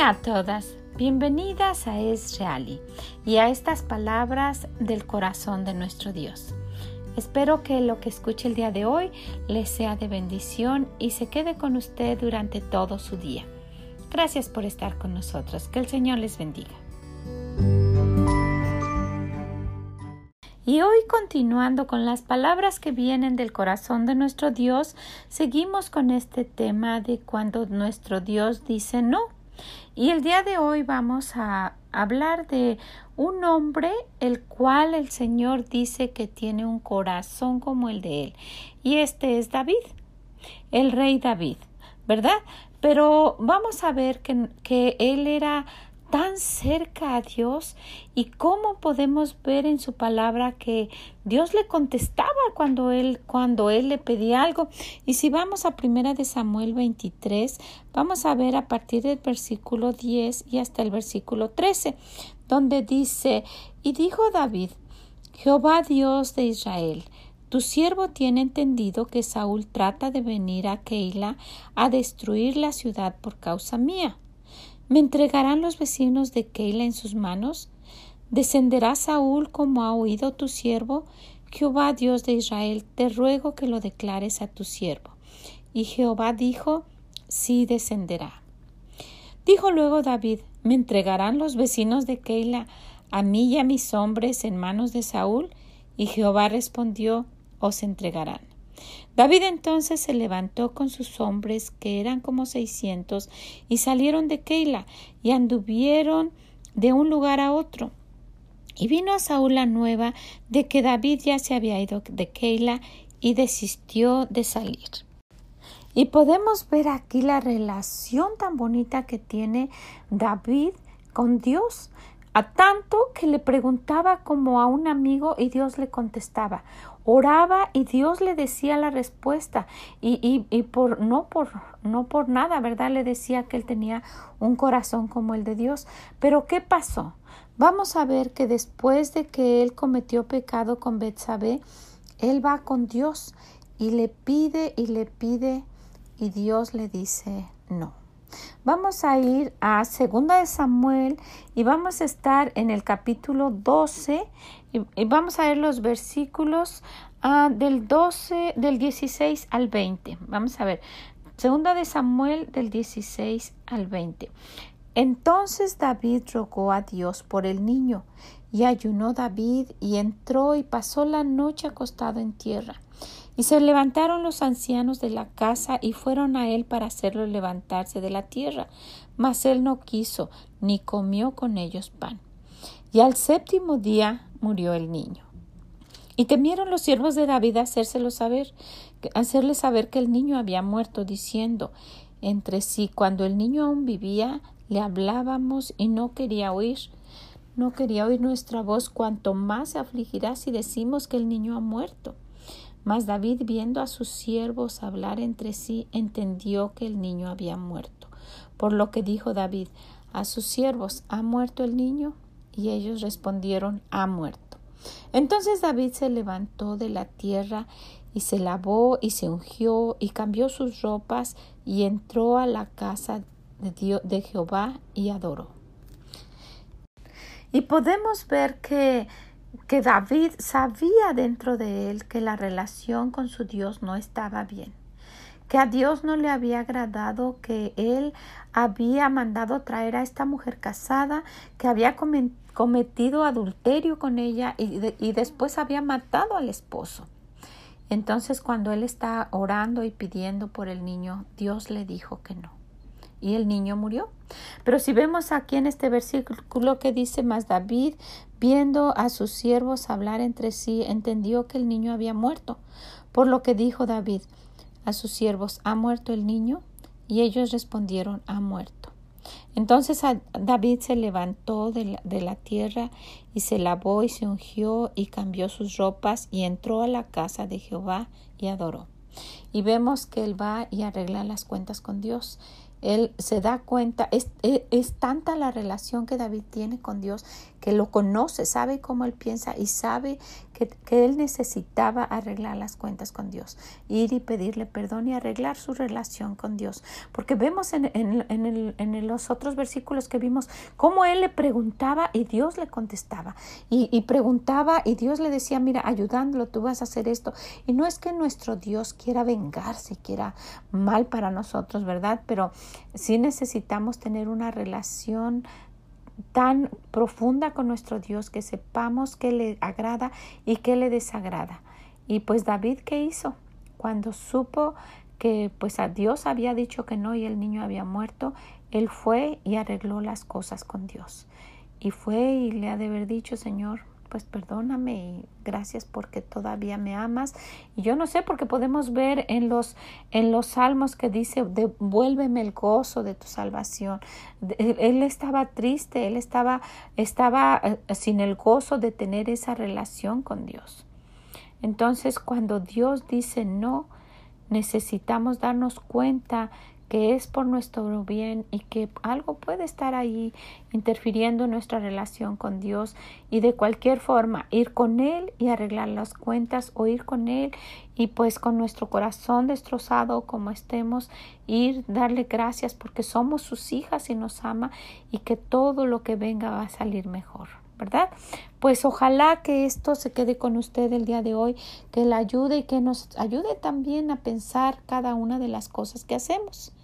Hola a todas, bienvenidas a Es Reali y a estas palabras del corazón de nuestro Dios. Espero que lo que escuche el día de hoy les sea de bendición y se quede con usted durante todo su día. Gracias por estar con nosotros. Que el Señor les bendiga. Y hoy continuando con las palabras que vienen del corazón de nuestro Dios, seguimos con este tema de cuando nuestro Dios dice no. Y el día de hoy vamos a hablar de un hombre el cual el Señor dice que tiene un corazón como el de él. Y este es David, el rey David, ¿verdad? Pero vamos a ver que, que él era tan cerca a Dios y cómo podemos ver en su palabra que Dios le contestaba cuando él cuando él le pedía algo. Y si vamos a primera de Samuel 23 vamos a ver a partir del versículo 10 y hasta el versículo 13 donde dice y dijo David Jehová Dios de Israel tu siervo tiene entendido que Saúl trata de venir a Keila a destruir la ciudad por causa mía ¿Me entregarán los vecinos de Keila en sus manos? ¿Descenderá Saúl como ha oído tu siervo? Jehová Dios de Israel, te ruego que lo declares a tu siervo. Y Jehová dijo, sí descenderá. Dijo luego David, ¿me entregarán los vecinos de Keila a mí y a mis hombres en manos de Saúl? Y Jehová respondió, os entregarán. David entonces se levantó con sus hombres, que eran como seiscientos, y salieron de Keila, y anduvieron de un lugar a otro. Y vino a Saúl la nueva de que David ya se había ido de Keila y desistió de salir. Y podemos ver aquí la relación tan bonita que tiene David con Dios, a tanto que le preguntaba como a un amigo y Dios le contestaba. Oraba y Dios le decía la respuesta. Y, y, y, por no por no por nada verdad le decía que él tenía un corazón como el de Dios. Pero qué pasó vamos a ver que después de que él cometió pecado con Betsabé él va con Dios y le pide y le pide y Dios le dice no Vamos a ir a Segunda de Samuel y vamos a estar en el capítulo 12 y, vamos a ver los versículos uh, del 12, del 16 al 20. Vamos a ver. Segunda de Samuel del 16 al 20. Entonces David rogó a Dios por el niño, y ayunó David, y entró y pasó la noche acostado en tierra. Y se levantaron los ancianos de la casa y fueron a él para hacerlo levantarse de la tierra. Mas él no quiso, ni comió con ellos pan. Y al séptimo día murió el niño. Y temieron los siervos de David hacérselo saber, hacerle saber que el niño había muerto, diciendo entre sí, cuando el niño aún vivía, le hablábamos y no quería oír. No quería oír nuestra voz, cuanto más se afligirá si decimos que el niño ha muerto. Mas David, viendo a sus siervos hablar entre sí, entendió que el niño había muerto. Por lo que dijo David a sus siervos, ¿ha muerto el niño? Y ellos respondieron, ha muerto. Entonces David se levantó de la tierra y se lavó y se ungió y cambió sus ropas y entró a la casa de, Dios, de Jehová y adoró. Y podemos ver que que David sabía dentro de él que la relación con su Dios no estaba bien, que a Dios no le había agradado que él había mandado traer a esta mujer casada, que había cometido adulterio con ella y, y después había matado al esposo. Entonces cuando él está orando y pidiendo por el niño, Dios le dijo que no y el niño murió. Pero si vemos aquí en este versículo que dice más David, viendo a sus siervos hablar entre sí, entendió que el niño había muerto. Por lo que dijo David a sus siervos, ¿ha muerto el niño? Y ellos respondieron, ha muerto. Entonces David se levantó de la, de la, tierra y se lavó y se ungió y cambió sus ropas y entró a la casa de Jehová y adoró. Y vemos que él va y arregla las cuentas con Dios él se da cuenta, es, es, tanta la relación que David tiene con Dios que lo conoce, sabe cómo él piensa y sabe que, él necesitaba arreglar las cuentas con Dios, ir y pedirle perdón y arreglar su relación con Dios. Porque vemos en, en, los otros versículos que vimos cómo él le preguntaba y Dios le contestaba. Y, y preguntaba y Dios le decía, mira, ayudándolo, tú vas a hacer esto. Y no es que nuestro Dios quiera vengarse, quiera mal para nosotros, ¿verdad? Pero sí necesitamos tener una relación tan profunda con nuestro Dios que sepamos qué le agrada y qué le desagrada. Y pues David, ¿qué hizo? Cuando supo que pues a Dios había dicho que no y el niño había muerto, él fue y arregló las cosas con Dios. Y fue y le ha de haber dicho, Señor, pues perdóname y gracias porque todavía me amas. Y yo no sé porque podemos ver en los en los salmos que dice devuélveme el gozo de tu salvación. Él, estaba triste, él estaba estaba eh, sin el gozo de tener esa relación con Dios. Entonces, cuando Dios dice no, necesitamos darnos cuenta que es por nuestro bien y que algo puede estar ahí interfiriendo en nuestra relación con Dios y de cualquier forma ir con Él y arreglar las cuentas o ir con Él y pues con nuestro corazón destrozado como estemos ir darle gracias porque somos sus hijas y nos ama y que todo lo que venga va a salir mejor. ¿verdad? Pues ojalá que esto se quede con usted el día de hoy, que le ayude y que nos ayude también a pensar cada una de las cosas que hacemos.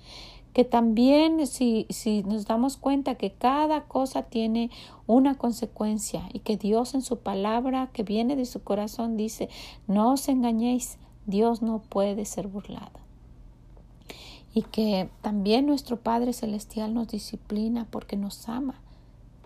Que también si, si nos damos cuenta que cada cosa tiene una consecuencia y que Dios en su palabra que viene de su corazón dice, no os engañéis, Dios no puede ser burlado y que también nuestro Padre Celestial nos disciplina porque nos ama.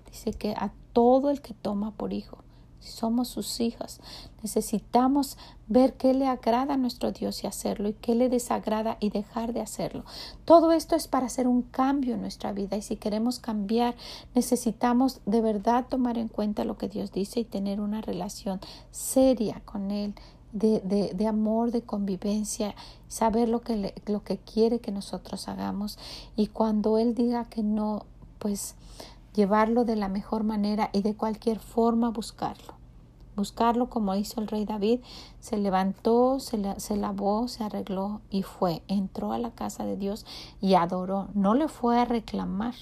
Dice que a todo el que toma por hijo. Somos sus hijas, necesitamos ver qué le agrada a nuestro Dios y hacerlo y qué le desagrada y dejar de hacerlo. Todo esto es para hacer un cambio en nuestra vida y si queremos cambiar, necesitamos de verdad tomar en cuenta lo que Dios dice y tener una relación seria con Él. De, de, de amor, de convivencia, saber lo que, lo que quiere que nosotros hagamos y cuando Él diga que no, pues llevarlo de la mejor manera y de cualquier forma buscarlo. Buscarlo como hizo el rey David, se levantó, se, se, lavó, se arregló y fue, entró a la casa de Dios y adoró. No le fue a reclamar,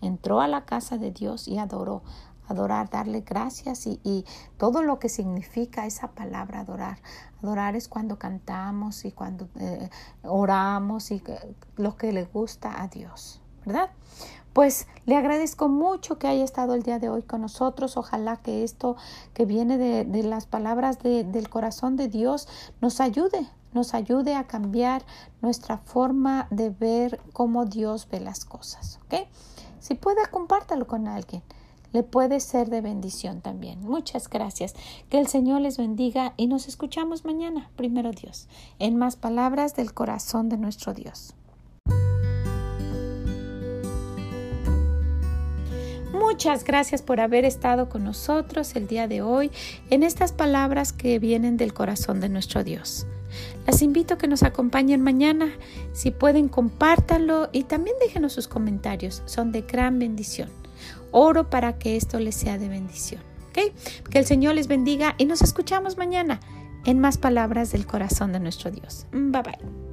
entró a la casa de Dios y adoró. Adorar, darle gracias y, y todo lo que significa esa palabra adorar. Adorar es cuando cantamos y cuando eh, oramos y lo que le gusta a Dios, ¿verdad? Pues le agradezco mucho que haya estado el día de hoy con nosotros. Ojalá que esto que viene de, las palabras del corazón de Dios nos ayude, nos ayude a cambiar nuestra forma de ver cómo Dios ve las cosas. Si puede, compártalo con alguien. Le puede ser de bendición también. Muchas gracias. Que el Señor les bendiga y nos escuchamos mañana, primero Dios, en más palabras del corazón de nuestro Dios. Muchas gracias por haber estado con nosotros el día de hoy en estas palabras que vienen del corazón de nuestro Dios. Las invito a que nos acompañen mañana. Si pueden, compártanlo y también déjenos sus comentarios. Son de gran bendición. Oro para que esto les sea de bendición. Que el Señor les bendiga y nos escuchamos mañana en más palabras del corazón de nuestro Dios. Bye bye.